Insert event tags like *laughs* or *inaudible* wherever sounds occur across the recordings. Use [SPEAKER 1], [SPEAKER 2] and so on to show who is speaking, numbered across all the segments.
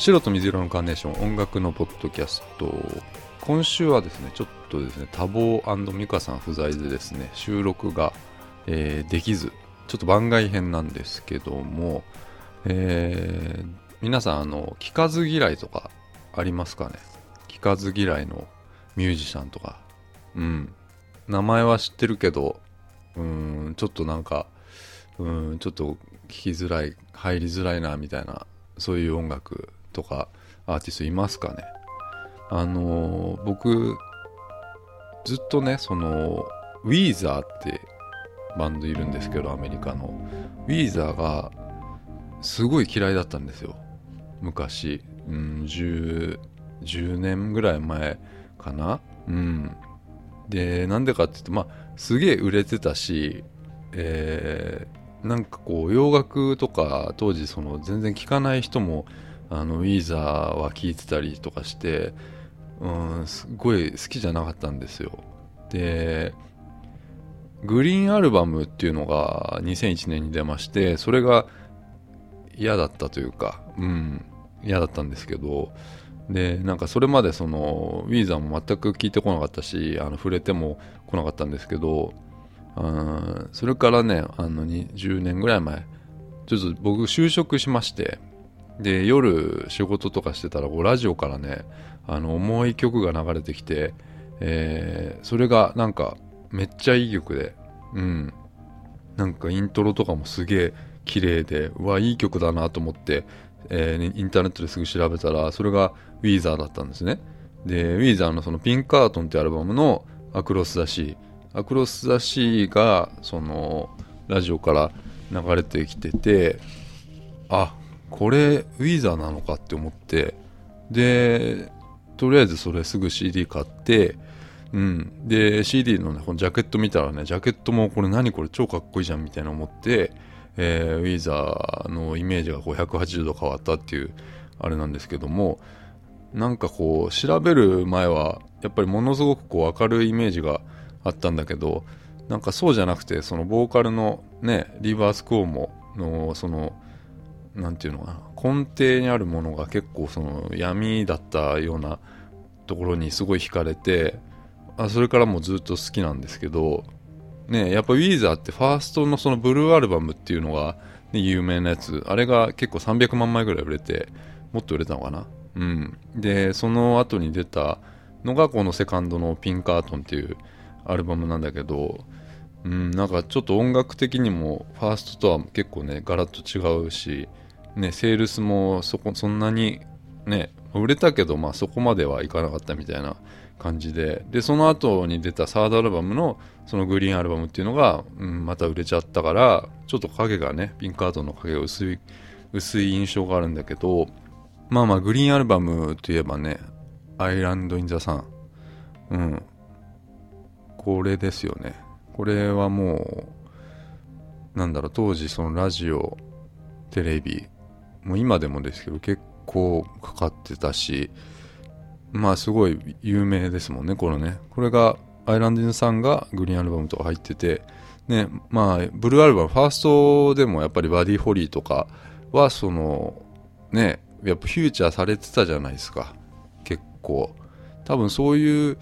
[SPEAKER 1] 白と水色のカーネーション音楽のポッドキャスト。今週はですねちょっとですね多忙美香さん不在でですね収録が、えー、できずちょっと番外編なんですけども、えー、皆さんあの聞かず嫌いとかありますかね？聞かず嫌いのミュージシャンとか。うん。名前は知ってるけどうんちょっとなんかうんちょっと聞きづらい入りづらいなみたいなそういう音楽とかアーティストいますかね？あのー、僕ずっとねそのウィーザーってバンドいるんですけどアメリカの。ウィーザーがすごい嫌いだったんですよ。昔、うん、10, 10年ぐらい前かな？うん。でなんでかって言うとまあすげえ売れてたしえー、なんかこう洋楽とか当時その全然聴かない人もあのウィーザーは聴いてたりとかしてうんすごい好きじゃなかったんですよ。でグリーンアルバムっていうのが2001年に出ましてそれが嫌だったというかうん嫌だったんですけどでなんかそれまでそのウィーザーも全く聞いてこなかったしあの触れても来なかったんですけどあそれからねあの10年ぐらい前ちょっと僕就職しましてで夜仕事とかしてたらこうラジオからねあの重い曲が流れてきて、えー、それがなんかめっちゃいい曲でうん。なんかイントロとかもすげえ綺麗でうわいい曲だなと思って、えー、インターネットですぐ調べたらそれがウィーザーだったんですね。でウィーザーのそのピンカートンってアルバムのアクロス・ザ・シー。アクロス・ザ・シーがそのラジオから流れてきててあこれウィザーなのかって思ってでとりあえずそれすぐ CD 買ってうん。で CD のねこのジャケット見たらねジャケットもこれ何これ超かっこいいじゃんみたいな思って、えー、ウィザーのイメージがこう180度変わったっていうあれなんですけどもなんかこう調べる前はやっぱりものすごくこう明るいイメージがあったんだけどなんかそうじゃなくてそのボーカルのねリバースクオーモのその何て言うのかな。根底にあるものが結構その闇だったようなところにすごい惹かれてあそれからもずっと好きなんですけどねやっぱウィーザーってファーストのそのブルーアルバムっていうのが、ね、有名なやつあれが結構300万枚ぐらい売れてもっと売れたのかな。うん。でその後に出たのがこのセカンドのピンカートンっていうアルバムなんだけどうん、なんかちょっと音楽的にもファーストとは結構ねガラッと違うしね、セールスもそこそんなにね売れたけど、まあ、そこまではいかなかったみたいな感じで。でその後に出たサードアルバムのそのグリーンアルバムっていうのが、うん、また売れちゃったからちょっと影がねピンクアートの影が薄い薄い印象があるんだけどまあまあグリーンアルバムといえばねアイランド・イン・ザ・サン。うん。これですよね。これはもうなんだろう当時そのラジオテレビもう今でもですけど結構かかってたしまあすごい有名ですもんねこれね。これがアイランディンさんがグリーンアルバムとか入っててねまあブルーアルバムファーストでもやっぱりバディ・ホリーとかはそのねやっぱフューチャーされてたじゃないですか。結構。多分そういう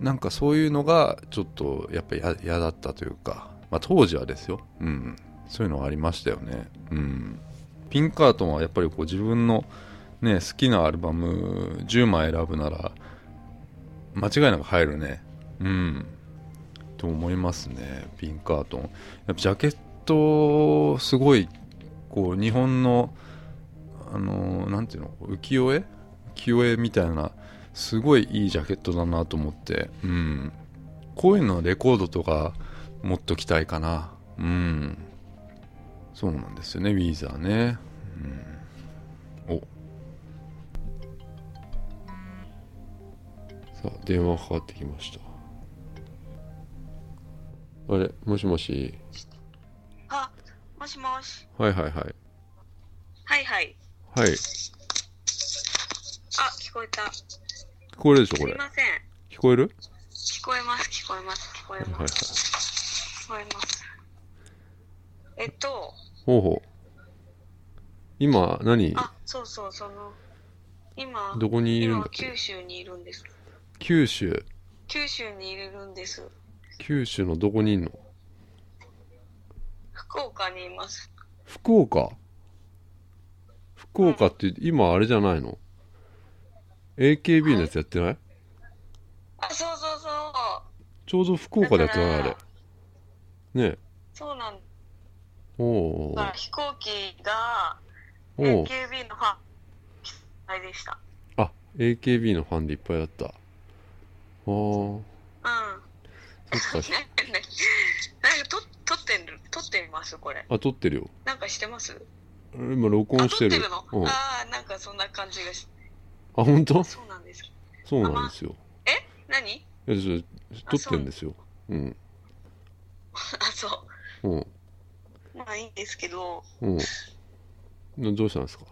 [SPEAKER 1] なんかそういうのがちょっとやっぱ嫌だったというか。まあ当時はですよ。うん。そういうのがありましたよね。うん。ピンカートンはやっぱりこう自分の、ね、好きなアルバム10枚選ぶなら間違いなく入るね。うん。と思いますねピンカートン。やっぱジャケットすごいこう日本のあの何ていうの浮世絵？浮世絵みたいなすごいいいジャケットだなと思って。うん。こういうのレコードとか持っときたいかな。うん。そうなんですよねウィーザーね、うん、お。さあ電話かかってきました。あれもしもし。
[SPEAKER 2] あもしもし。
[SPEAKER 1] はいはいはい。
[SPEAKER 2] はいはい。
[SPEAKER 1] はい。あ
[SPEAKER 2] 聞こえた。
[SPEAKER 1] 聞こえるでしょこれ。
[SPEAKER 2] すいません。
[SPEAKER 1] 聞こえる？
[SPEAKER 2] 聞こえます聞こえます聞こえます、はいはい、聞こえます。えっと
[SPEAKER 1] ほうほう。今何、
[SPEAKER 2] あ、そうそう、その、今、
[SPEAKER 3] どこにいるんだ？
[SPEAKER 2] 今
[SPEAKER 3] っけ
[SPEAKER 2] 九州にいるんです。
[SPEAKER 3] 九州
[SPEAKER 2] 九州にいるんです。
[SPEAKER 3] 九州のどこにいんの？
[SPEAKER 2] 福岡にいます。
[SPEAKER 3] 福岡？福岡って今あれじゃないの ?AKB のやつやってない？
[SPEAKER 2] あ、そうそうそう。
[SPEAKER 3] ちょうど福岡でやってないあれ。ねえ。
[SPEAKER 2] そうなんだ。
[SPEAKER 3] おう
[SPEAKER 2] から飛行機が AKB のファンはいでした。
[SPEAKER 3] あ AKB のファンでいっぱいだった。ああそ
[SPEAKER 2] うん。
[SPEAKER 3] っか。*laughs*
[SPEAKER 2] なんか撮撮ってる撮ってみます？これ。
[SPEAKER 3] あ撮ってるよ。
[SPEAKER 2] なんかしてます？
[SPEAKER 3] 今録音
[SPEAKER 2] あ、
[SPEAKER 3] してる。
[SPEAKER 2] 撮ってるの？
[SPEAKER 3] うん、あ
[SPEAKER 2] ああ、なんかそんな感じがし。
[SPEAKER 3] 本当？
[SPEAKER 2] そうなんです。
[SPEAKER 3] そうなんですよ。
[SPEAKER 2] 何？
[SPEAKER 3] いや撮ってるんですよ。う。ん。
[SPEAKER 2] あ、そ
[SPEAKER 3] う。ん。
[SPEAKER 2] う。まあいいんですけど、
[SPEAKER 3] うん。などうしたんですか？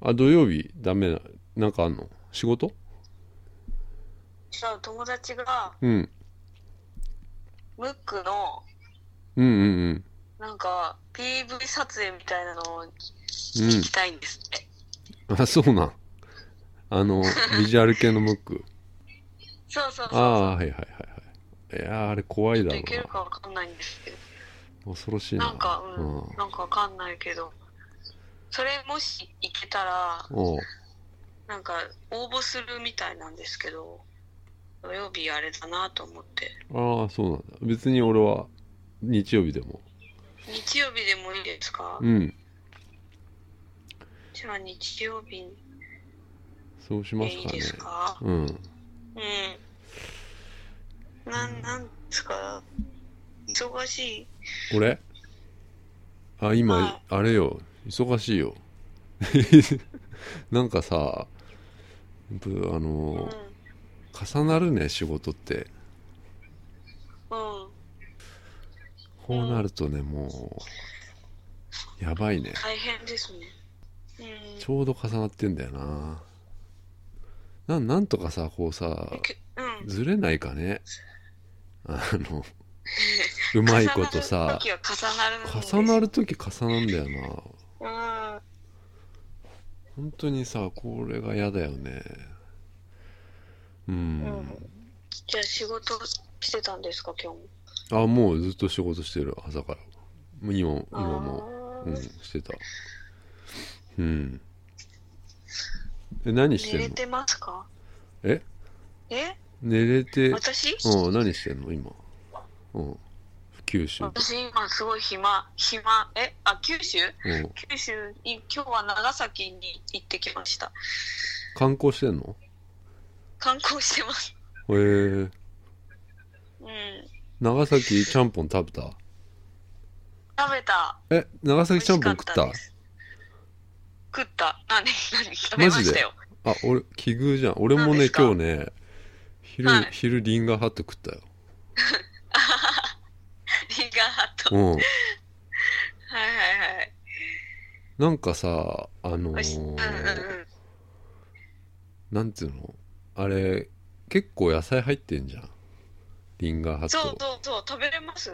[SPEAKER 3] あ土曜日？ダメななんかあんの？仕事？
[SPEAKER 2] じゃあ友達が
[SPEAKER 3] うん。
[SPEAKER 2] ムックの
[SPEAKER 3] うんうん
[SPEAKER 2] なんか PV 撮影みたいなのを
[SPEAKER 3] うん。
[SPEAKER 2] 行きたいんですって。
[SPEAKER 3] うんあそうなん。あの *laughs* ビジュアル系のムック。
[SPEAKER 2] そうそうそう
[SPEAKER 3] ああ。はいはいはいはい。いやーあれ怖いだろ
[SPEAKER 2] ちょっといける
[SPEAKER 3] う
[SPEAKER 2] かわかんないんですけど。
[SPEAKER 3] な恐ろしいな。
[SPEAKER 2] なんか、うん、
[SPEAKER 3] うん。
[SPEAKER 2] なんかわかんないけど、それもし行けたら、なんか応募するみたいなんですけど、土曜日あれだなと思って。
[SPEAKER 3] ああそうなんだ。別に俺は日曜日でも。
[SPEAKER 2] 日曜日でもいいですか、
[SPEAKER 3] うん。
[SPEAKER 2] じゃあ日曜日。
[SPEAKER 3] そうしま
[SPEAKER 2] ですいい
[SPEAKER 3] かね
[SPEAKER 2] ですか？
[SPEAKER 3] うん。
[SPEAKER 2] うん。なん、なんですか？忙しい？
[SPEAKER 3] 俺あ今、
[SPEAKER 2] はい
[SPEAKER 3] あれよ忙しいよ *laughs* なんかさぶあ
[SPEAKER 2] うん。
[SPEAKER 3] の重なるね仕事って
[SPEAKER 2] うん。
[SPEAKER 3] こうなるとねもうやばいね
[SPEAKER 2] 大変ですね。うん。
[SPEAKER 3] ちょうど重なってんだよななんなんとかさこうさ
[SPEAKER 2] けうん。
[SPEAKER 3] ずれないかね？あの *laughs* うまいことさ
[SPEAKER 2] 重なる時は重なるんです
[SPEAKER 3] 重なる時重なんだよな
[SPEAKER 2] うん。
[SPEAKER 3] 本当にさこれが嫌だよね。うん、
[SPEAKER 2] うん。じゃあ仕事してたんですか今日も？
[SPEAKER 3] あもうずっと仕事してる朝から。もう今今も。うんしてた。うん。え何してんの？
[SPEAKER 2] 寝れてますか？
[SPEAKER 3] え？
[SPEAKER 2] え？
[SPEAKER 3] 寝れて
[SPEAKER 2] 私？
[SPEAKER 3] うん何してんの今？うん九州。
[SPEAKER 2] 私今すごい暇、暇、えあ、九州？
[SPEAKER 3] うん。
[SPEAKER 2] 九州、い今日は長崎に行ってきました。
[SPEAKER 3] 観光してんの？
[SPEAKER 2] 観光してます。
[SPEAKER 3] へえ。
[SPEAKER 2] うん。
[SPEAKER 3] 長崎ちゃんぽん食べた？
[SPEAKER 2] 食べた。
[SPEAKER 3] え長崎ちゃんぽん食った？
[SPEAKER 2] 食った。何何？食べましたよ。
[SPEAKER 3] あ俺奇遇じゃん。俺もね今日ね昼、
[SPEAKER 2] はい。
[SPEAKER 3] 昼リンガーハット食ったよ *laughs*
[SPEAKER 2] ガーハット。
[SPEAKER 3] うん
[SPEAKER 2] はいはいはい。
[SPEAKER 3] なんかさあの
[SPEAKER 2] おいしうんうん
[SPEAKER 3] ー
[SPEAKER 2] うん。
[SPEAKER 3] なんていうの？あれ結構野菜入ってんじゃんリンガーハット
[SPEAKER 2] そうそうそう、食べれます？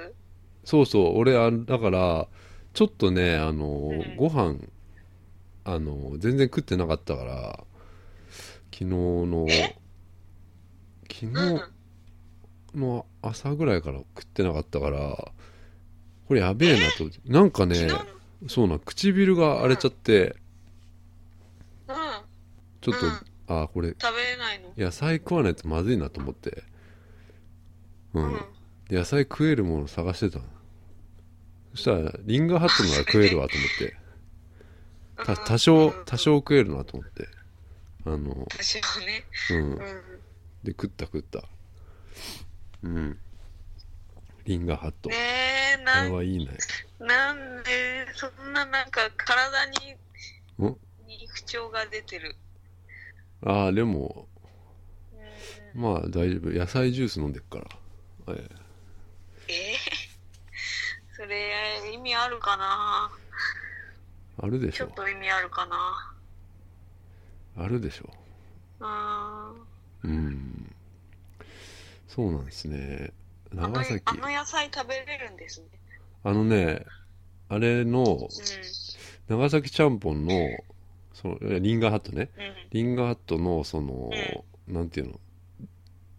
[SPEAKER 3] そうそう俺あだからちょっとねあのー
[SPEAKER 2] うん
[SPEAKER 3] ご飯あのー全然食ってなかったから昨日の
[SPEAKER 2] え？
[SPEAKER 3] 昨
[SPEAKER 2] うん。
[SPEAKER 3] 日の朝ぐらいから食ってなかったからこれやべえなと。なんかねそうな唇が荒れちゃって。
[SPEAKER 2] うん。
[SPEAKER 3] ちょっと、
[SPEAKER 2] うん。
[SPEAKER 3] あこれ
[SPEAKER 2] 食べれないの？
[SPEAKER 3] 野菜食わないとまずいなと思って。うん、野菜食えるもの探してたの。そしたらリンガーハットなら食えるわと思って。*laughs* た多少多少食えるなと思って。あの
[SPEAKER 2] 多少ね。
[SPEAKER 3] うん。
[SPEAKER 2] うん。
[SPEAKER 3] で食った食った。うん。リンガーハット、
[SPEAKER 2] ねなん、
[SPEAKER 3] れはいいね。
[SPEAKER 2] なんで、そんななんか体に、
[SPEAKER 3] ん？
[SPEAKER 2] に不調が出てる。
[SPEAKER 3] ああでも
[SPEAKER 2] うん。
[SPEAKER 3] まあ大丈夫。野菜ジュース飲んでっから、ええ。
[SPEAKER 2] え？ー *laughs* それ、意味あるかな？
[SPEAKER 3] あるでしょ。
[SPEAKER 2] ちょっと意味あるかな？
[SPEAKER 3] あるでしょ。
[SPEAKER 2] うーん。
[SPEAKER 3] うん。そうなんですね長崎。
[SPEAKER 2] あの野菜食べれるんですね。
[SPEAKER 3] あのねあれの
[SPEAKER 2] う
[SPEAKER 3] 長崎ちゃんぽんのそのリンガーハットね。
[SPEAKER 2] うん。
[SPEAKER 3] リンガーハットのその、なんていうの？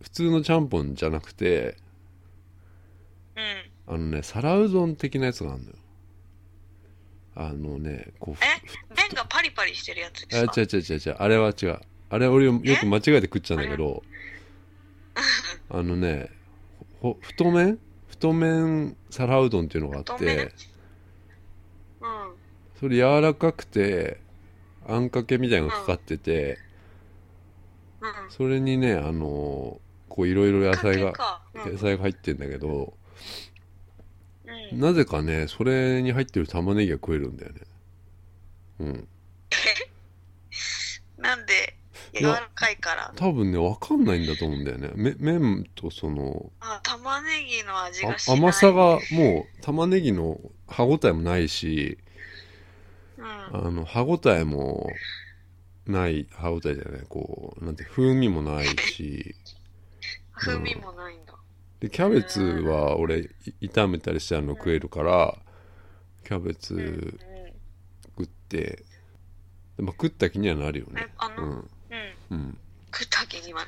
[SPEAKER 3] 普通のちゃんぽんじゃなくて
[SPEAKER 2] うん。
[SPEAKER 3] あのね皿うどん的なやつがあるのよ。あのねこうふ
[SPEAKER 2] え？麺がパリパリしてるやつですか？
[SPEAKER 3] あ違う違う違う違う。あれは違う。あれ俺よく間違えて食っちゃうんだけど。あのねほ太麺？太麺皿うどんっていうのがあっ
[SPEAKER 2] 太麺？
[SPEAKER 3] て
[SPEAKER 2] うん。
[SPEAKER 3] それ柔らかくてあんかけみたいなのがかかってて
[SPEAKER 2] うん。
[SPEAKER 3] それにねあのこういろいろ野菜が
[SPEAKER 2] かけか。うん。
[SPEAKER 3] 野菜が入ってんだけど
[SPEAKER 2] うん。
[SPEAKER 3] なぜかねそれに入ってる玉ねぎが食えるんだよね。うん
[SPEAKER 2] 柔らかいから。
[SPEAKER 3] 多分ね分かんないんだと思うんだよねめ麺とその
[SPEAKER 2] あ、玉ねぎの味
[SPEAKER 3] あ
[SPEAKER 2] がしない。
[SPEAKER 3] 甘さがもう玉ねぎの歯ごたえもないし
[SPEAKER 2] うん。
[SPEAKER 3] あの歯ごたえもない歯ごたえじゃないこうなんて風味もないし *laughs*
[SPEAKER 2] 風味もないんだ。
[SPEAKER 3] でキャベツは俺い炒めたりしてあるの食えるからキャベツ。食って、でまあ、食った気にはなるよね。うん
[SPEAKER 2] 食った時には。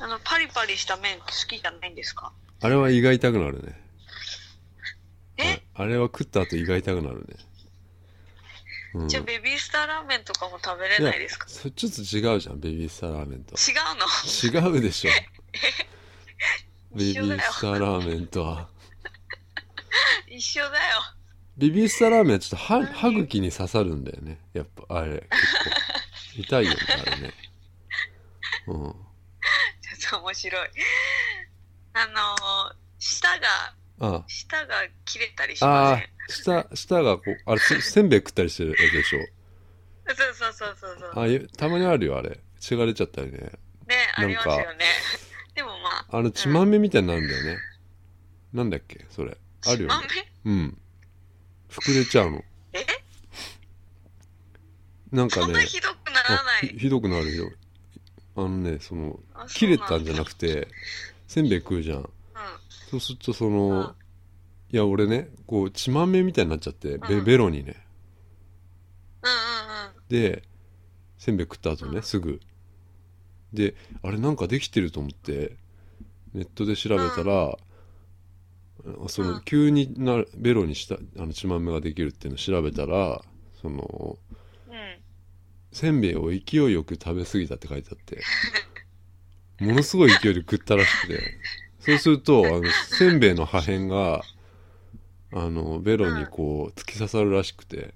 [SPEAKER 3] うん。
[SPEAKER 2] あの、パリパリした麺好きじゃないんですか？
[SPEAKER 3] あれは胃が痛くなるね。
[SPEAKER 2] え？
[SPEAKER 3] ああれは食った後胃が痛くなるね。うん。
[SPEAKER 2] じゃあベビースターラーメンとかも食べれないですか？
[SPEAKER 3] それちょっと違うじゃんベビースターラーメンと。
[SPEAKER 2] 違うの？
[SPEAKER 3] 違うでしょ。*laughs* ベビースターラーメンとは。*laughs*
[SPEAKER 2] 一緒だよ。
[SPEAKER 3] ベビースターラーメンはちょっと歯歯茎に刺さるんだよね。やっぱあれ結構痛いよねあれね。*laughs* うん。
[SPEAKER 2] ちょっと面白い。あのー、舌が、
[SPEAKER 3] あ
[SPEAKER 2] 舌が切れたりしま
[SPEAKER 3] あ
[SPEAKER 2] せん？
[SPEAKER 3] ー下下がこうあれせせんべい食ったりしてるやつでしょ？
[SPEAKER 2] そうそうそうそうそう。
[SPEAKER 3] あいたまにあるよあれ。血が出ちゃったりね。
[SPEAKER 2] ね、あ
[SPEAKER 3] なんか
[SPEAKER 2] りますよね。でもまあ、
[SPEAKER 3] あの血まめみたいになるんだよね、なんだっけそれ。あるよね。
[SPEAKER 2] 豆
[SPEAKER 3] うん。膨れちゃうの。
[SPEAKER 2] え
[SPEAKER 3] なんかね
[SPEAKER 2] そんなひどくならない。
[SPEAKER 3] あひひどくなるよ。あのねその
[SPEAKER 2] あ
[SPEAKER 3] 切れたんじゃな
[SPEAKER 2] く
[SPEAKER 3] くてせんべい食うじゃん。
[SPEAKER 2] うん。
[SPEAKER 3] そうするとそ
[SPEAKER 2] うん。
[SPEAKER 3] の、いや俺ねこう血まめみたいになっちゃってベ,、
[SPEAKER 2] うん。
[SPEAKER 3] ベロにね。
[SPEAKER 2] うんうんうん。
[SPEAKER 3] でせんべい食った後ね、
[SPEAKER 2] うん。
[SPEAKER 3] すぐ。であれなんかできてると思ってネットで調べたら、あその
[SPEAKER 2] うん。
[SPEAKER 3] 急になベロにしたあの血まめができるっていうのを調べたらその
[SPEAKER 2] うん。
[SPEAKER 3] せんべいを勢いよく食べ過ぎたって書いてあってものすごい勢いで食ったらしくて。そうするとあのせんべいの破片があのベロにこう突き刺さるらしくて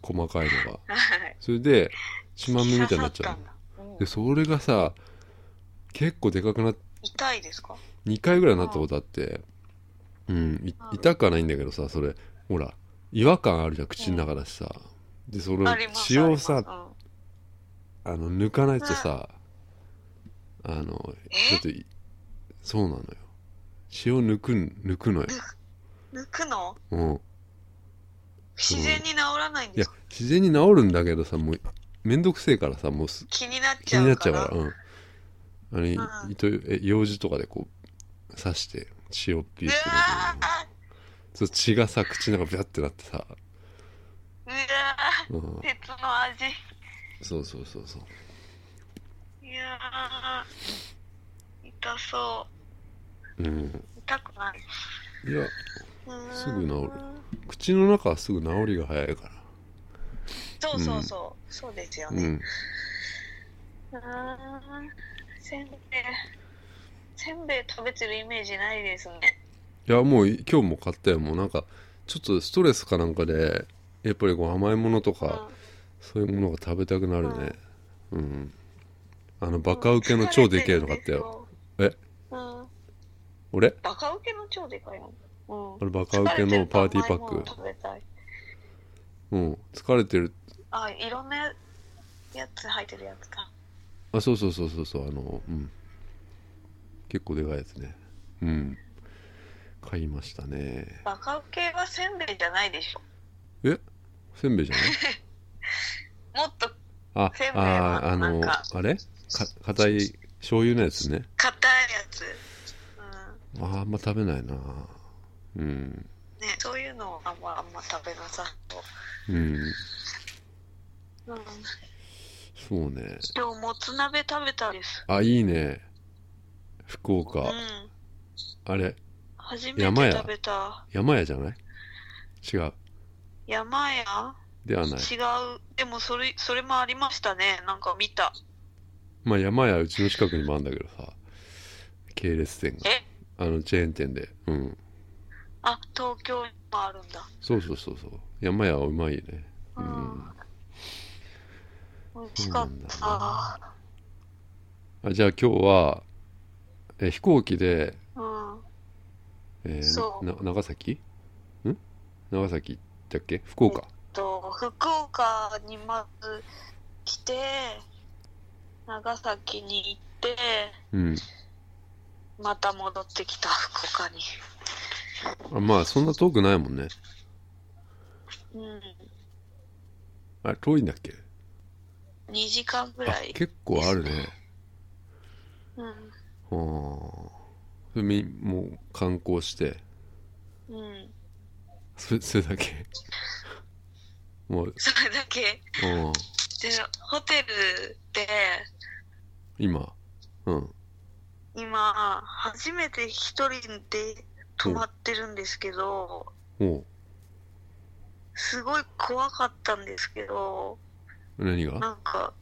[SPEAKER 3] 細かいのが。
[SPEAKER 2] はい。
[SPEAKER 3] それで血まめみたいになっちゃうでそれがさ結構でかくなっ
[SPEAKER 2] 痛いですか
[SPEAKER 3] ？2回ぐらいなったことあってうんい
[SPEAKER 2] うん。
[SPEAKER 3] 痛くはないんだけどさそれ。ほら違和感あるじゃん口の中だしさ、でそれ
[SPEAKER 2] あります
[SPEAKER 3] 血をさ
[SPEAKER 2] あります。
[SPEAKER 3] あの抜かないとさ、あの
[SPEAKER 2] え？
[SPEAKER 3] ちょっといそうなのよ。血を抜く抜くのよ、
[SPEAKER 2] うん抜くの？
[SPEAKER 3] うん、
[SPEAKER 2] 自然に治らないん
[SPEAKER 3] いや
[SPEAKER 2] ですか？
[SPEAKER 3] 自然に治るんだけどさもうめんどくせえからさもうす
[SPEAKER 2] 気になっ
[SPEAKER 3] 気になっちゃ
[SPEAKER 2] うから。
[SPEAKER 3] うん。あの、い
[SPEAKER 2] うん。
[SPEAKER 3] 糸え用事とかでこう刺して血をピュ
[SPEAKER 2] う
[SPEAKER 3] ッて抜
[SPEAKER 2] わ
[SPEAKER 3] くそう血がさ口の中ビャってなってさ、
[SPEAKER 2] ーうわ
[SPEAKER 3] うん。
[SPEAKER 2] ー、鉄の味。
[SPEAKER 3] そうそうそうそう。
[SPEAKER 2] いやー。痛そ
[SPEAKER 3] う。ん。
[SPEAKER 2] う痛くない。
[SPEAKER 3] いやすぐ治る。口の中はすぐ治りが早いから。
[SPEAKER 2] そうそうそう、そうですよね、
[SPEAKER 3] うん。
[SPEAKER 2] せんべい。せんべい食べてるイメージないですね。
[SPEAKER 3] いやもうい今日も買ったよ。もうなんかちょっとストレスかなんかでやっぱりこう甘いものとか、
[SPEAKER 2] うん。
[SPEAKER 3] そういうものが食べたくなるね。うん、あのバカウケの超でけえの買ったよ。え？
[SPEAKER 2] うん。
[SPEAKER 3] 俺？
[SPEAKER 2] バカウケの超でかいのうん。
[SPEAKER 3] あれバカウケのパーティーパック。
[SPEAKER 2] 疲れてると甘いもの食べたい。
[SPEAKER 3] うん。疲れてる。
[SPEAKER 2] あいろんなやつ入ってるやつか。
[SPEAKER 3] あそうそうそうそうそう。あのうん。結構でかいやつね。うん。買いましたね。
[SPEAKER 2] バカウケはせんべいじゃないでしょ。
[SPEAKER 3] え？せんべいじゃない？*laughs*
[SPEAKER 2] もっと
[SPEAKER 3] ああーあのあれ？か硬い醤油のやつね。
[SPEAKER 2] 硬いやつ。うん。
[SPEAKER 3] あーあんま食べないな。うん。
[SPEAKER 2] ねそういうのをあんまあんま食べなさそう。
[SPEAKER 3] うん。
[SPEAKER 2] うん。
[SPEAKER 3] そうね。
[SPEAKER 2] 今日もつ鍋食べたです。
[SPEAKER 3] あいいね。福
[SPEAKER 2] う
[SPEAKER 3] 岡
[SPEAKER 2] ん。
[SPEAKER 3] あれ？
[SPEAKER 2] 初めて食べた。
[SPEAKER 3] 山屋じゃない？違う
[SPEAKER 2] 山屋
[SPEAKER 3] ではない
[SPEAKER 2] 違う。でもそれ、それもありましたね。なんか見た。
[SPEAKER 3] まあ山屋うちの近くにもあるんだけどさ系列店が
[SPEAKER 2] え？
[SPEAKER 3] あのチェーン店でうん
[SPEAKER 2] あ、東京にもあるんだ。
[SPEAKER 3] そうそうそうそう山屋はうまいねう
[SPEAKER 2] うん
[SPEAKER 3] ん。
[SPEAKER 2] 美味しかった。
[SPEAKER 3] あじゃあ今日はえ飛行機で、
[SPEAKER 2] うん。
[SPEAKER 3] えー
[SPEAKER 2] そう
[SPEAKER 3] な長崎？ん？長崎だっけ？福岡？
[SPEAKER 2] と、福岡にまず来て、長崎に行って、
[SPEAKER 3] うん
[SPEAKER 2] また戻ってきた、福岡に。
[SPEAKER 3] あまあそんな遠くないもんね
[SPEAKER 2] うん。
[SPEAKER 3] あれ遠いんだっけ
[SPEAKER 2] ？2時間ぐ
[SPEAKER 3] あ
[SPEAKER 2] らい。
[SPEAKER 3] 結構あるね
[SPEAKER 2] うん。
[SPEAKER 3] はあもう観光して
[SPEAKER 2] うん。
[SPEAKER 3] それそれだけ。もう、
[SPEAKER 2] それだけ。
[SPEAKER 3] うん、
[SPEAKER 2] で、ホテルで、
[SPEAKER 3] 今。うん。
[SPEAKER 2] 今、初めて一人で泊まってるんですけど、
[SPEAKER 3] おう。
[SPEAKER 2] すごい怖かったんですけど、
[SPEAKER 3] 何が？
[SPEAKER 2] なんか、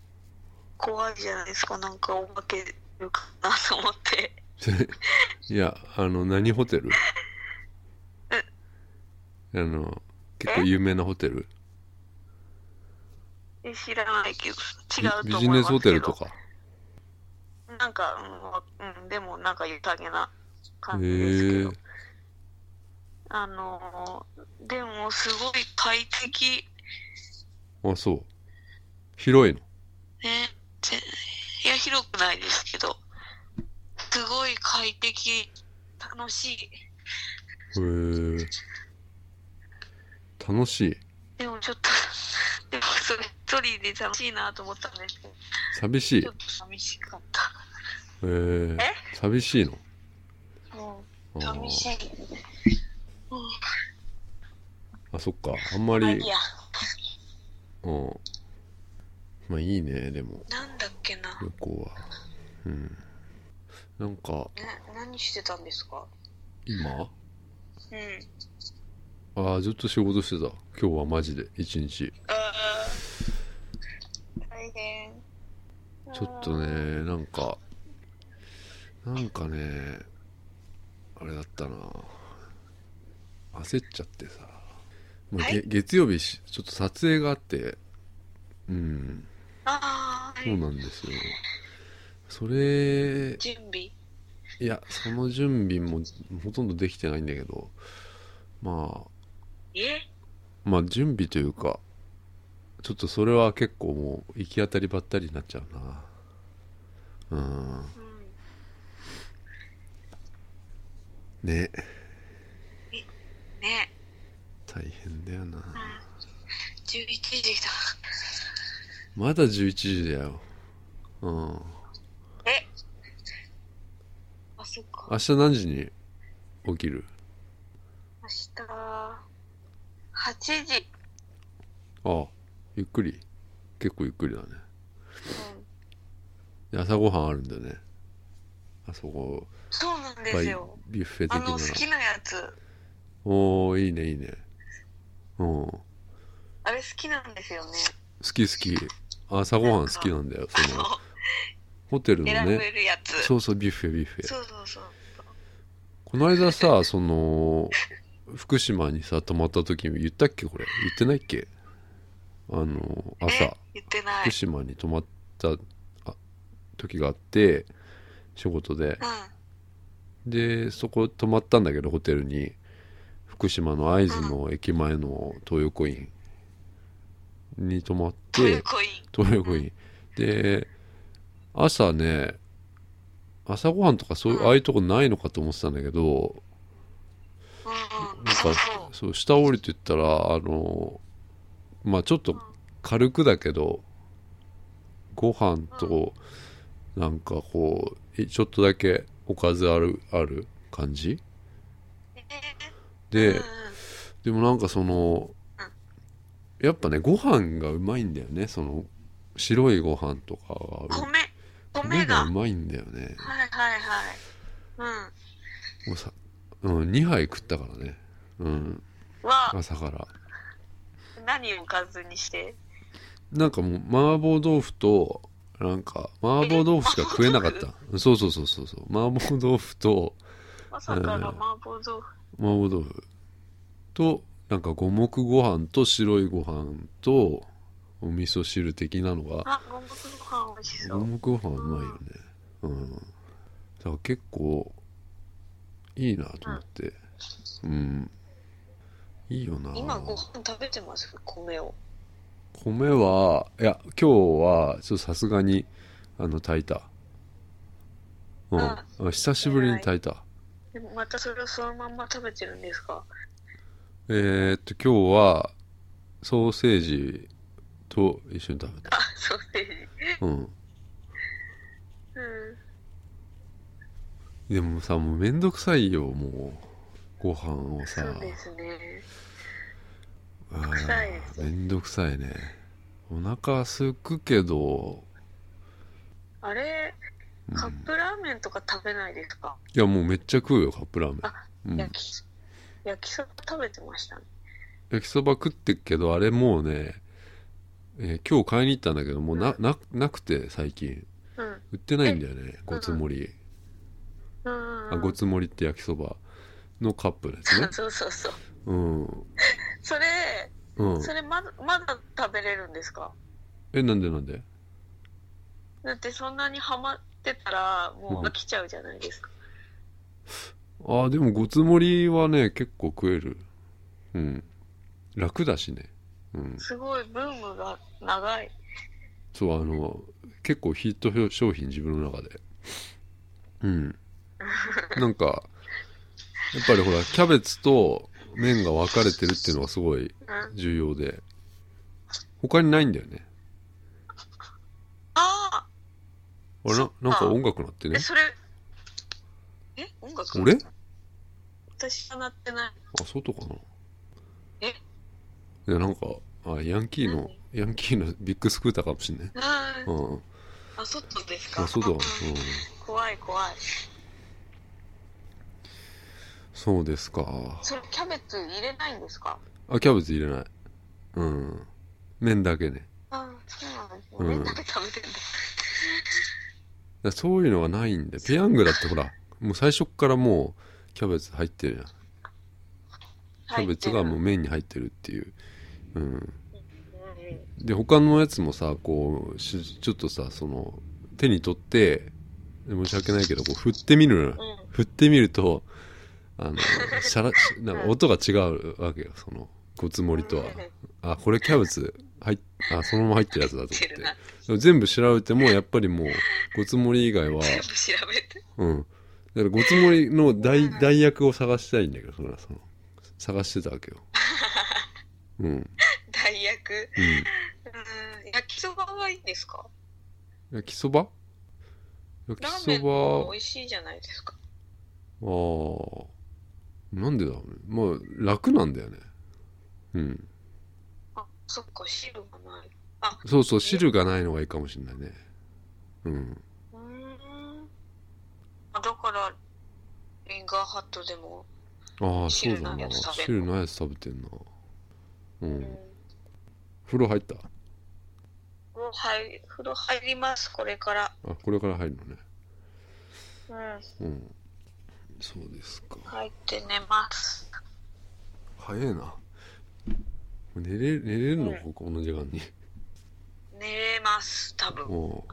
[SPEAKER 2] 怖いじゃないですか。なんかお化けるかなと思って。*laughs*
[SPEAKER 3] いやあの何ホテル？あの結構有名なホテル？
[SPEAKER 2] え知らないけど、違うと思い。
[SPEAKER 3] ビジネスホテルと。か？
[SPEAKER 2] なんか、うん、うん、でもなんか豊げな
[SPEAKER 3] へ
[SPEAKER 2] 感じですけ
[SPEAKER 3] え
[SPEAKER 2] ど。あのー、でもすごい快適。
[SPEAKER 3] あそう広いの？
[SPEAKER 2] ね、ぜいや、広くないですけど、すごい快適、楽しい。
[SPEAKER 3] へえ楽しい。
[SPEAKER 2] でもちょっと、*laughs* でもそれ一人で楽しいなと思ったんですけど、
[SPEAKER 3] 寂しい。
[SPEAKER 2] ちょっと寂しかった。
[SPEAKER 3] へえ
[SPEAKER 2] え？
[SPEAKER 3] 寂しいの？
[SPEAKER 2] うん、
[SPEAKER 3] あ
[SPEAKER 2] 寂しい。うん、
[SPEAKER 3] あそっか。あんまりうん。まあいいねでも。
[SPEAKER 2] なんだっけな。
[SPEAKER 3] 旅行は。うん。なんか
[SPEAKER 2] な何してたんですか？
[SPEAKER 3] 今？
[SPEAKER 2] うん。
[SPEAKER 3] ああずっと仕事してた。今日はマジで。一日。
[SPEAKER 2] 大変。
[SPEAKER 3] ちょっとねなんかなんかねあれだったな。焦っちゃってさ、まあ
[SPEAKER 2] はい。
[SPEAKER 3] げ月曜日しちょっと撮影があって。うん。
[SPEAKER 2] ああ、
[SPEAKER 3] そうなんですよ。それ
[SPEAKER 2] 準備？
[SPEAKER 3] いやその準備もほとんどできてないんだけど。まあ
[SPEAKER 2] え
[SPEAKER 3] まあ準備というかちょっとそれは結構もう行き当たりばったりになっちゃうなうん
[SPEAKER 2] うん。
[SPEAKER 3] ね
[SPEAKER 2] ね。
[SPEAKER 3] 大変だよな
[SPEAKER 2] うん。11時だ。
[SPEAKER 3] まだ11時だようん
[SPEAKER 2] え？あ、そっか。
[SPEAKER 3] 明日何時に起きる
[SPEAKER 2] 明日、8時。
[SPEAKER 3] ああゆっくり結構ゆっくりだね
[SPEAKER 2] うん。
[SPEAKER 3] で朝ごはんあるんだよねあそこ
[SPEAKER 2] そうなんですよ。
[SPEAKER 3] ビュッフェ的な
[SPEAKER 2] あの、好きなやつ。
[SPEAKER 3] おおいいねいいねうん好
[SPEAKER 2] あれ好きなんですよね。
[SPEAKER 3] き好き朝ごはん好きなんだよその
[SPEAKER 2] あ
[SPEAKER 3] ホテルの
[SPEAKER 2] の、選べ
[SPEAKER 3] ね
[SPEAKER 2] るやつ。
[SPEAKER 3] そうそうビュッフェビュッフェ
[SPEAKER 2] そうそうそう。
[SPEAKER 3] この間さその福島にさ泊まった時言ったっけこれ言ってないっけ？あの朝福。島に泊まったあ時があって仕事で
[SPEAKER 2] うん。
[SPEAKER 3] でそこ泊まったんだけどホテルに福島の会津の駅前の東横インに泊まって。東横インで朝ね朝ごはんとかそういう
[SPEAKER 2] うん
[SPEAKER 3] ああいうとこないのかと思ってたんだけど。なんか
[SPEAKER 2] そう。
[SPEAKER 3] 下降りてったらあのまあちょっと軽くだけどご飯となんかこういちょっとだけおかずあるある感じ？
[SPEAKER 2] え
[SPEAKER 3] で
[SPEAKER 2] ー
[SPEAKER 3] でもなんかそのやっぱねご飯がうまいんだよねその白いご飯とかが
[SPEAKER 2] 米、米が。
[SPEAKER 3] がうまいんだよね
[SPEAKER 2] はいはいはい。うん。
[SPEAKER 3] もうさ、うん、2杯食ったからね。うん。
[SPEAKER 2] は、
[SPEAKER 3] 朝から。
[SPEAKER 2] 何をおかずにして？
[SPEAKER 3] なんかもう麻婆豆腐となんか麻婆豆腐しか食えなかった。そうそうそうそうそう。麻婆豆腐と
[SPEAKER 2] 朝から麻婆豆腐。
[SPEAKER 3] 麻婆豆腐となんか五目ご飯と白いご飯とお味噌汁的なのが
[SPEAKER 2] あ、五目ご飯美味しそう。
[SPEAKER 3] 五目ご飯うまいよね。うん。だから結構いいなと思って。うん。いいよな。
[SPEAKER 2] 今ご飯食べてます？米を。
[SPEAKER 3] 米はいや今日はちょっとさすがにあの炊いた。うん。
[SPEAKER 2] あ
[SPEAKER 3] あ久しぶりに炊いた。
[SPEAKER 2] でもまたそれをそのまんま食べてるんですか？
[SPEAKER 3] えー、っと今日はソーセージと一緒に食べた。
[SPEAKER 2] あ、ソーセージ。
[SPEAKER 3] うん。
[SPEAKER 2] うん。
[SPEAKER 3] でもさもうめんどくさいよもうご飯をさ。
[SPEAKER 2] そうですね。
[SPEAKER 3] めんどくさいね。お腹すくけど、
[SPEAKER 2] あれ、
[SPEAKER 3] うん。
[SPEAKER 2] カップラーメンとか食べないですか、
[SPEAKER 3] いやもうめっちゃ食うよカップラーメ
[SPEAKER 2] あ
[SPEAKER 3] ン、うん、
[SPEAKER 2] 焼き、焼きそば食べてましたね。
[SPEAKER 3] 焼きそば食ってっけどあれもうね、えー今日買いに行ったんだけどもうな,、ななくて最近。
[SPEAKER 2] うん。
[SPEAKER 3] 売ってないんだよねごつ盛り、
[SPEAKER 2] うん。
[SPEAKER 3] あごつ盛りって焼きそばのカップですね。*laughs*
[SPEAKER 2] そうそうそう。
[SPEAKER 3] うん。
[SPEAKER 2] それ、
[SPEAKER 3] うん。
[SPEAKER 2] それまだ、まだ食べれるんですか？
[SPEAKER 3] えなんでなんで？
[SPEAKER 2] だってそんなにハマってたら、もう飽きちゃうじゃないですか。*laughs*
[SPEAKER 3] あーでもごつ盛りはね結構食える。うん。楽だしね。うん。
[SPEAKER 2] すごいブームが長い。
[SPEAKER 3] そうあの結構ヒット商品自分の中で。うん *laughs* なんかやっぱりほらキャベツと麺が分かれてるっていうのがすごい
[SPEAKER 2] うん。
[SPEAKER 3] 重要で他にないんだよね。
[SPEAKER 2] ああ
[SPEAKER 3] あれななんか音楽鳴ってね。
[SPEAKER 2] え、それ、え音楽？
[SPEAKER 3] 俺？
[SPEAKER 2] 私はなってない。
[SPEAKER 3] あ外かな？
[SPEAKER 2] え？
[SPEAKER 3] いやなんかあヤンキーのヤンキーのビッグスクーターかもしんない。うん。
[SPEAKER 2] あ、外ですか？
[SPEAKER 3] あ外だうん。
[SPEAKER 2] 怖い怖い。
[SPEAKER 3] そうですか。
[SPEAKER 2] それキャベツ入れないんですか？
[SPEAKER 3] あキャベツ入れない。うん。麺だけね
[SPEAKER 2] あそうなんですね。
[SPEAKER 3] うん。
[SPEAKER 2] 麺だけ食べてんだ。
[SPEAKER 3] だからそういうのがないんで。ペヤングだってほらもう最初っからもうキャベツ入ってるじゃん。キャベツがもう
[SPEAKER 2] う。
[SPEAKER 3] 麺に入ってるっていう。うん。で他のやつもさこうしちょっとさその手に取って申し訳ないけどこう振ってみるの
[SPEAKER 2] うん。
[SPEAKER 3] 振ってみるとあのシャラし *laughs* なんか音が違うわけよそのごつ盛りとは。あこれキャベツ入っあそのまま入ってるやつだと思って。全部調べてもやっぱりもうごつ盛り以外は
[SPEAKER 2] 全部調べて。
[SPEAKER 3] うん。だからごつ盛りの代代役を探したいんだけどそれはその探してたわけよ。*laughs* うん。うん
[SPEAKER 2] 代役？うん。焼きそばはいいんですか？
[SPEAKER 3] 焼きそば？焼きそば
[SPEAKER 2] も美味しいじゃないですか。
[SPEAKER 3] ああなんでだろうね。まあ楽なんだよね。うん。
[SPEAKER 2] あ、そっか、汁がない。あ、
[SPEAKER 3] そうそう汁がないのがいいかもしれないね。うん。
[SPEAKER 2] うーん。あだから、リンガーハットでも、
[SPEAKER 3] ああそうだな。汁ないやつ食べてんな。う
[SPEAKER 2] うん。ん。
[SPEAKER 3] 風呂入った？
[SPEAKER 2] 風呂入風呂入ります、これから。
[SPEAKER 3] あこれから入るのね。
[SPEAKER 2] うん。
[SPEAKER 3] うんそうですか。
[SPEAKER 2] 入って寝ます。
[SPEAKER 3] 早いな。寝れ寝れるの、
[SPEAKER 2] うん。
[SPEAKER 3] この時間に。
[SPEAKER 2] 寝れます、多分。
[SPEAKER 3] お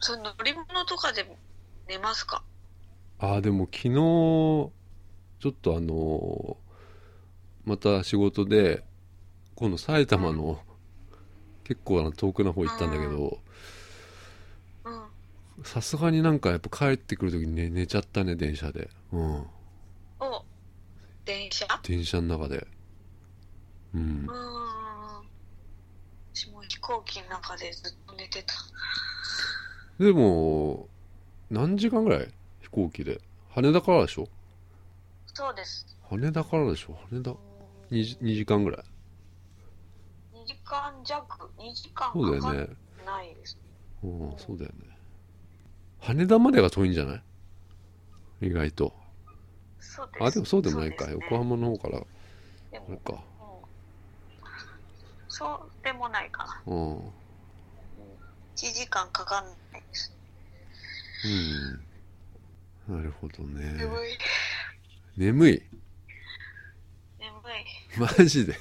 [SPEAKER 2] その乗り物とかで寝ますか？
[SPEAKER 3] ああでも昨日ちょっとあのーまた仕事で今度埼玉の結構な遠くの方行ったんだけど
[SPEAKER 2] うん。
[SPEAKER 3] さすがになんかやっぱ帰ってくる時に、ね、寝ちゃったね電車で。うん。
[SPEAKER 2] お、電車？
[SPEAKER 3] 電車の中で。うん。
[SPEAKER 2] うん。私も飛行機の中でずっと寝てた。
[SPEAKER 3] でも何時間ぐらい？飛行機で。羽田からでしょ？
[SPEAKER 2] そうです。
[SPEAKER 3] 羽田からでしょ？羽田。
[SPEAKER 2] うん。
[SPEAKER 3] 2, 時2時間ぐらい。
[SPEAKER 2] 間弱、2時間
[SPEAKER 3] そうだよね。
[SPEAKER 2] ないです。
[SPEAKER 3] うんそうだよね羽田までが遠いんじゃない？意外と。
[SPEAKER 2] そうです
[SPEAKER 3] あでもそうでもないか、
[SPEAKER 2] ね。
[SPEAKER 3] 横浜の方から。
[SPEAKER 2] でも
[SPEAKER 3] か。
[SPEAKER 2] うん。そうでもないかな。
[SPEAKER 3] うん。
[SPEAKER 2] 1時間かかんないです。
[SPEAKER 3] うん。なるほどね。
[SPEAKER 2] 眠い。
[SPEAKER 3] 眠い？マジで？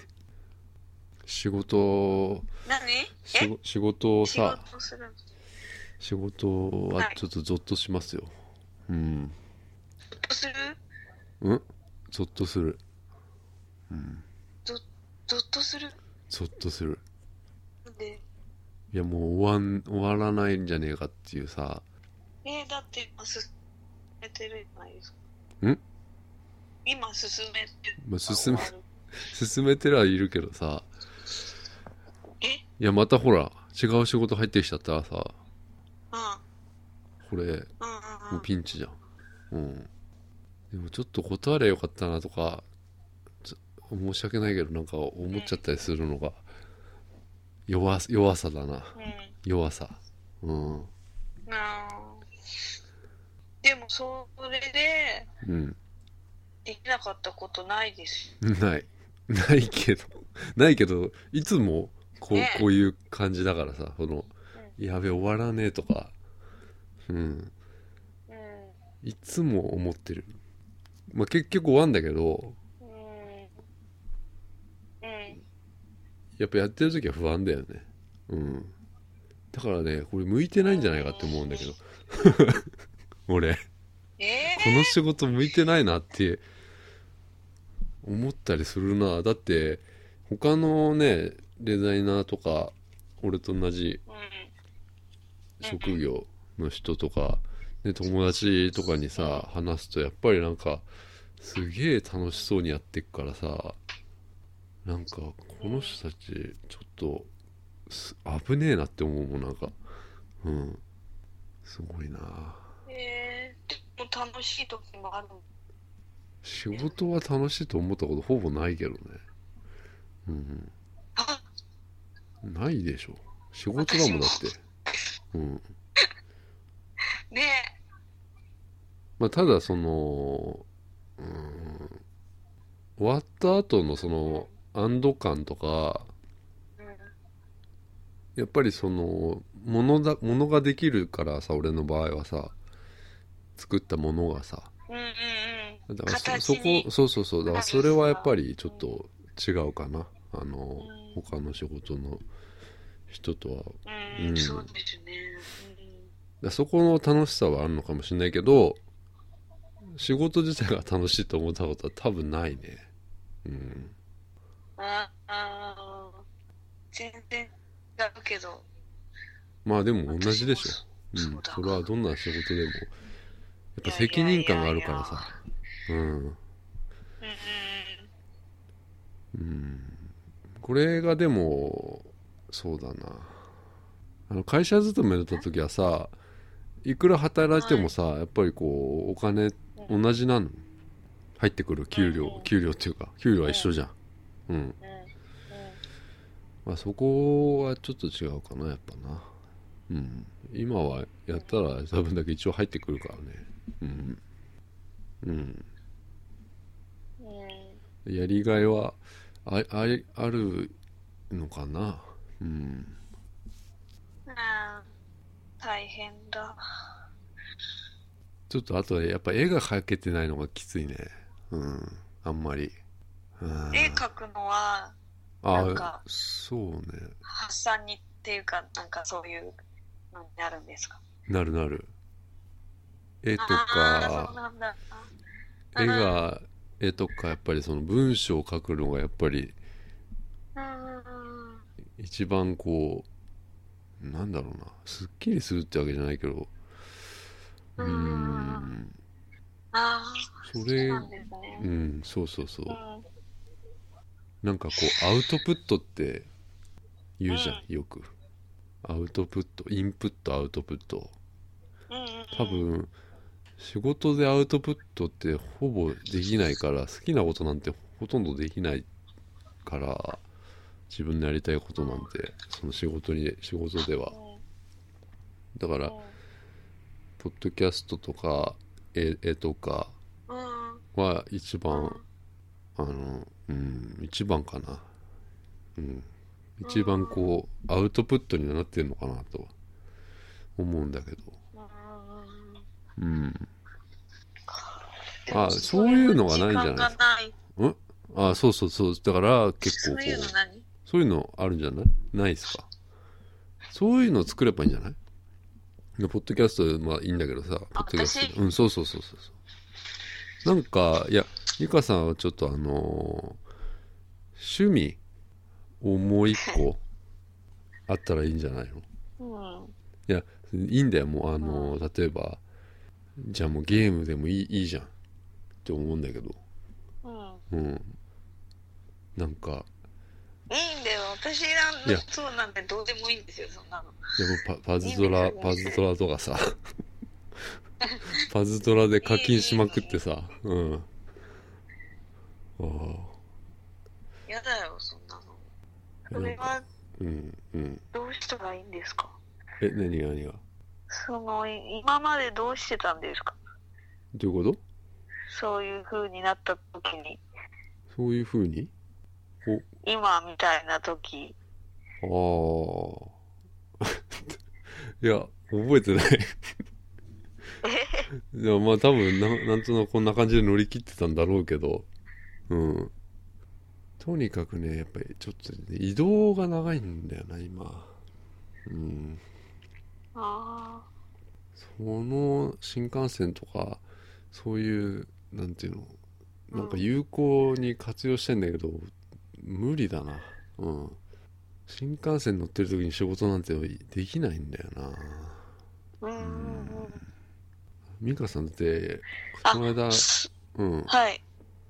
[SPEAKER 3] 仕事
[SPEAKER 2] 何？え？
[SPEAKER 3] 仕事仕事を
[SPEAKER 2] 仕
[SPEAKER 3] さ
[SPEAKER 2] 事する
[SPEAKER 3] 仕事はちょっとゾッとしますよ。うん
[SPEAKER 2] する？
[SPEAKER 3] うん。ゾッとする。
[SPEAKER 2] ゾッとする？
[SPEAKER 3] ゾッとする。
[SPEAKER 2] で？
[SPEAKER 3] いやもう終わん終わらないんじゃねえかっていうさ。
[SPEAKER 2] えーだって今進めてるじゃないですか。
[SPEAKER 3] ん？
[SPEAKER 2] 今進めてる。
[SPEAKER 3] まあ進め *laughs* 進めてはいるけどさ。
[SPEAKER 2] え？
[SPEAKER 3] いやまたほら違う仕事入ってきちゃったらさこれも
[SPEAKER 2] う
[SPEAKER 3] うん。ピンチじゃん。うん。でもちょっと断ればよかったなとか申し訳ないけどなんか思っちゃったりするのが弱弱さだな。
[SPEAKER 2] うん。
[SPEAKER 3] 弱さ。うん。
[SPEAKER 2] でもそれで
[SPEAKER 3] うん。
[SPEAKER 2] できなかったことないです。
[SPEAKER 3] ない。ないけど。ないけどいつもこう,、
[SPEAKER 2] ね
[SPEAKER 3] こういう感じだからさこの
[SPEAKER 2] う
[SPEAKER 3] やべ終わらねえとか。うん。
[SPEAKER 2] うん。
[SPEAKER 3] いつも思ってる。まあ結局終わんだけど。やっぱやってる時は不安だよね。うん。だからねこれ向いてないんじゃないかって思うんだけど。*laughs* 俺。
[SPEAKER 2] え
[SPEAKER 3] この仕事向いてないなって。思ったりするな。だって他のねデザイナーとか俺と同じ職業の人とか、ね、友達とかにさ話すとやっぱりなんかすげえ楽しそうにやってくからさなんかこの人たちちょっとす危ねえなって思うもんなんか。うん。すごいな。
[SPEAKER 2] え。ー、でも楽しい時もある
[SPEAKER 3] 仕事は楽しいと思ったことほぼないけどね。うん。
[SPEAKER 2] あ。
[SPEAKER 3] ないでしょ。仕事だもんだってうん。
[SPEAKER 2] ね。
[SPEAKER 3] まあ、ただそのうん終わった後のその安堵感とかやっぱりそのものだものができるからさ俺の場合はさ作ったものがさ。
[SPEAKER 2] うんうんうん。
[SPEAKER 3] だからそこ
[SPEAKER 2] に。
[SPEAKER 3] そうそうそう。だからそれはやっぱりちょっと違うかな。あの
[SPEAKER 2] ん。
[SPEAKER 3] 他の仕事の人とは。
[SPEAKER 2] うん、
[SPEAKER 3] うん。
[SPEAKER 2] そうですね、
[SPEAKER 3] らそこの楽しさはあるのかもしれないけど仕事自体が楽しいと思ったことは多分ないね。うん。
[SPEAKER 2] うん、ああ全然違うけど。
[SPEAKER 3] まあでも同じでしょ。うん。それはどんな仕事でも。やっぱ責任感があるからさ。うん
[SPEAKER 2] うんうん。
[SPEAKER 3] うん。これがでもそうだな。あの会社勤めだった時はさいくら働いてもさ、やっぱりこうお金同じなの？入ってくる給料、
[SPEAKER 2] うん。
[SPEAKER 3] 給料っていうか給料は一緒じゃん。うん、まあそこはちょっと違うかなやっぱな。うん。今はやったら多分だけ一応入ってくるからね。うん。うん。
[SPEAKER 2] うん。
[SPEAKER 3] やりがいはあありあるのかな？うん。
[SPEAKER 2] 大変だ。
[SPEAKER 3] ちょっとあとやっぱ絵が描けてないのがきついね。うん。あんまり。うん。
[SPEAKER 2] 絵描くのは
[SPEAKER 3] あ
[SPEAKER 2] なんか
[SPEAKER 3] そうね。
[SPEAKER 2] 発散にっていうかなんかそういうのになるんですか？
[SPEAKER 3] なるなる。絵とか絵が絵とかやっぱりその文章を書くのがやっぱり
[SPEAKER 2] うん
[SPEAKER 3] 一番こうなんだろうな。すっきりするってわけじゃないけど。うー。ん。
[SPEAKER 2] ああ
[SPEAKER 3] それ
[SPEAKER 2] そうなんね。
[SPEAKER 3] うんそうそうそう。
[SPEAKER 2] うん。
[SPEAKER 3] なんかこうアウトプットって言うじゃん、よく。アウトプットインプットアウトプット。
[SPEAKER 2] うんうん。
[SPEAKER 3] 多分仕事でアウトプットってほぼできないから好きなことなんてほとんどできないから自分のやりたいことなんてその仕事に仕事では。だからポッドキャストとか絵絵とかは一番あのうん一番かな。うん。一番こうアウトプットになってるのかなとは思うんだけど。うん。あそういうのがないんじゃないですか。あそうそうそう。だから結構こ
[SPEAKER 2] そういうの
[SPEAKER 3] う
[SPEAKER 2] 何
[SPEAKER 3] そういうのあるんじゃない？ないですか？そういうのを作ればいいんじゃない？でポッドキャストまあいいんだけどさポッドキャスト。
[SPEAKER 2] 私？
[SPEAKER 3] うんそうそうそうそうそう。なんかいやリカさんはちょっとあのー趣味をもう一個あったらいいんじゃないの？
[SPEAKER 2] うん。
[SPEAKER 3] いやいいんだよ。もうあのー例えばじゃあもうゲームでもいいいいじゃんって思うんだけど。
[SPEAKER 2] うん。
[SPEAKER 3] うん。なんか
[SPEAKER 2] いいんだよ。私なん
[SPEAKER 3] いや。
[SPEAKER 2] そうなんでどうでもいいんですよそんなの。
[SPEAKER 3] でもパパズドラパズドラとかさ。*laughs* パズドラで課金しまくってさ。うん。ああ。
[SPEAKER 2] やだよそんなの。それは
[SPEAKER 3] うんうん。
[SPEAKER 2] どうしたらいいんですか？
[SPEAKER 3] え何が何が？
[SPEAKER 2] そのい今までどうしてたんですか？
[SPEAKER 3] どういうこ
[SPEAKER 2] そういう風になった時に。
[SPEAKER 3] とそういうふうに？
[SPEAKER 2] 今みたいな時。
[SPEAKER 3] おああ *laughs* いや覚えてない。いやまあ多分ななんとなくこんな感じで乗り切ってたんだろうけど。うん。とにかくねやっぱりちょっと、ね、移動が長いんだよな今。うん。
[SPEAKER 2] あ
[SPEAKER 3] その新幹線とかそういうなんていうの？なんか有効に活用してんだけど、無理だな。うん。新幹線乗ってる時に仕事なんてできないんだよな。
[SPEAKER 2] あうん。うんうん
[SPEAKER 3] 美香さんだって
[SPEAKER 2] あ
[SPEAKER 3] この間うん。
[SPEAKER 2] はい。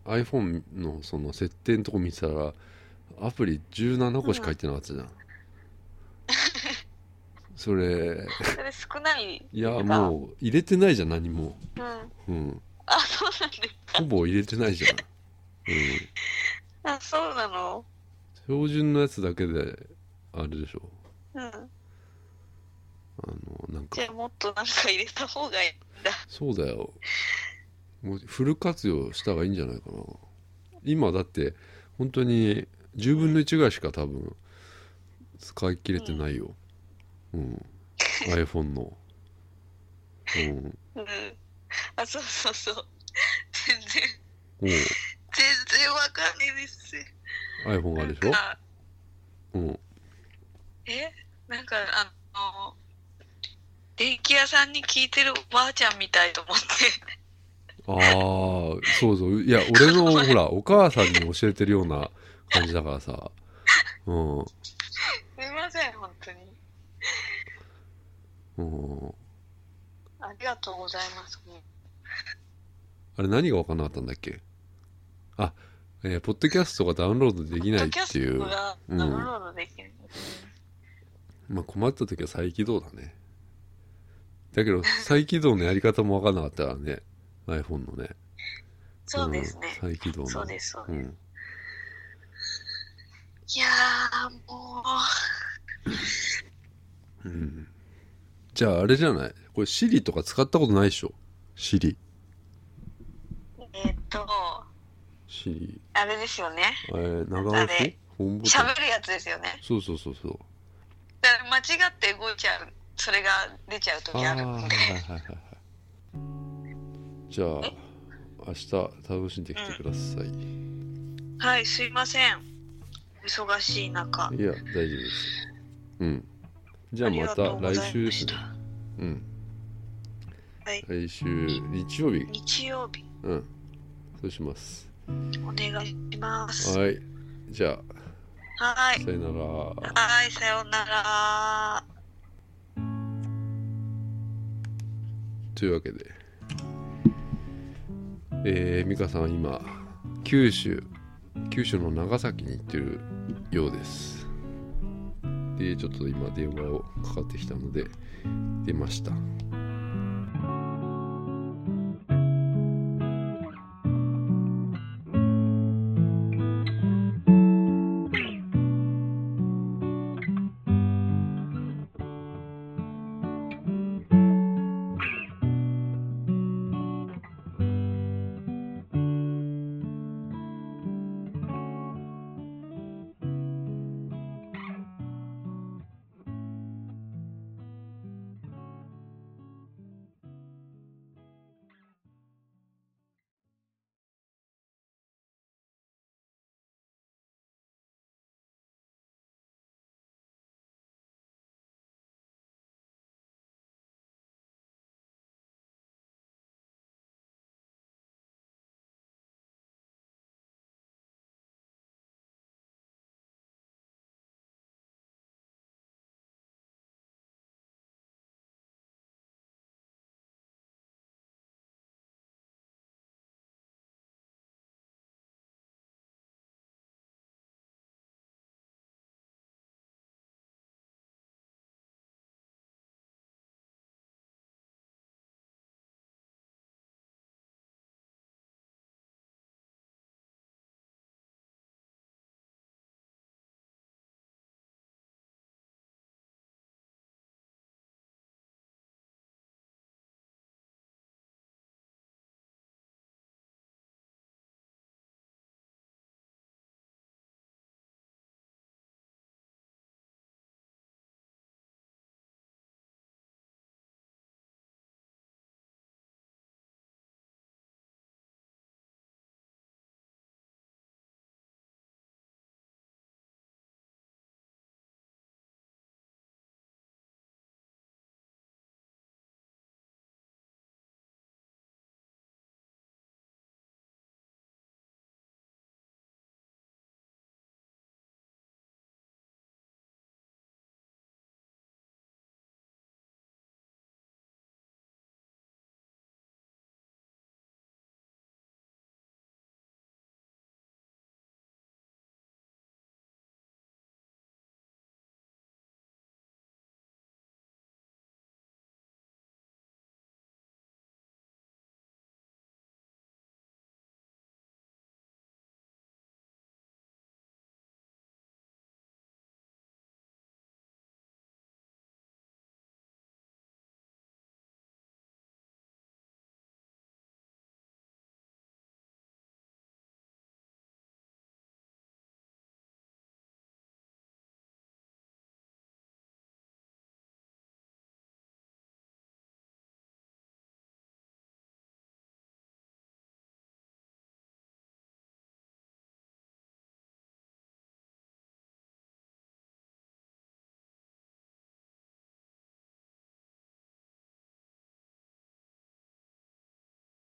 [SPEAKER 3] iPhone のその設定のとこ見てたらアプリ17個しか入ってなかったじゃん、*laughs* それ
[SPEAKER 2] それ少ない。
[SPEAKER 3] いや。もう入れてないじゃん何も。
[SPEAKER 2] うん。
[SPEAKER 3] うん。
[SPEAKER 2] あそうなんですか。
[SPEAKER 3] ほぼ入れてないじゃん、うん、
[SPEAKER 2] あそうなの？
[SPEAKER 3] 標準のやつだけであれでしょ。
[SPEAKER 2] うん。
[SPEAKER 3] あのなんか。
[SPEAKER 2] じゃあもっとなんか入れた方がいいんだ。
[SPEAKER 3] そうだよ。もうフル活用した方がいいんじゃないかな。今だって本当に10分の1ぐらいしか多分使い切れてないよ。うん、iPhone の。うん。
[SPEAKER 2] うん。あそうそうそう。全然。
[SPEAKER 3] おう。
[SPEAKER 2] 全然わかんないです。
[SPEAKER 3] iPhone があるでしょ？うん。
[SPEAKER 2] え？なんかあの電気屋さんに聞いてるおばあちゃんみたいと思って。
[SPEAKER 3] ああそうそう。いや俺のほらお母さんに教えてるような感じだからさ。うん。
[SPEAKER 2] すみません本当に。
[SPEAKER 3] うん。
[SPEAKER 2] ありがとうございます。
[SPEAKER 3] あれ何が分かんなかったんだっけ？あ、えーポッドキャストがダウンロードできないっていう。
[SPEAKER 2] ポッドキャストがダウンロードできる、
[SPEAKER 3] まあ困った時は再起動だね。だけど再起動のやり方も分かんなかったからね。iPhone のね。
[SPEAKER 2] そうですね、
[SPEAKER 3] ん再起動の。
[SPEAKER 2] そうですそうです、
[SPEAKER 3] うん。
[SPEAKER 2] いやーも
[SPEAKER 3] う。ん。じゃああれじゃない？これ Siri とか使ったことないでしょ？Siri
[SPEAKER 2] うえっと
[SPEAKER 3] Siri
[SPEAKER 2] あれですよね。
[SPEAKER 3] えー長
[SPEAKER 2] あ
[SPEAKER 3] 押し
[SPEAKER 2] れ
[SPEAKER 3] ホームボタン
[SPEAKER 2] 喋るやつですよね。
[SPEAKER 3] そうそうそうそう。
[SPEAKER 2] だから間違って動いちゃうそれが出ちゃう時あるんで。
[SPEAKER 3] はいはいはいじゃあ明日楽しんできてください、
[SPEAKER 2] はいすいません。忙しい中。
[SPEAKER 3] いや大丈夫ですうん。じゃあ
[SPEAKER 2] り
[SPEAKER 3] また。来週ですね。うん。
[SPEAKER 2] はい。
[SPEAKER 3] 来週日曜日。
[SPEAKER 2] 日曜日。
[SPEAKER 3] うん。そうします
[SPEAKER 2] お願いします。
[SPEAKER 3] はい。じゃ
[SPEAKER 2] はい。
[SPEAKER 3] あさよなら。
[SPEAKER 2] はいさようなら。
[SPEAKER 3] というわけで。えー、美香さんは今九州九州の長崎に行ってるようです。でちょっと今電話をかかってきたので出ました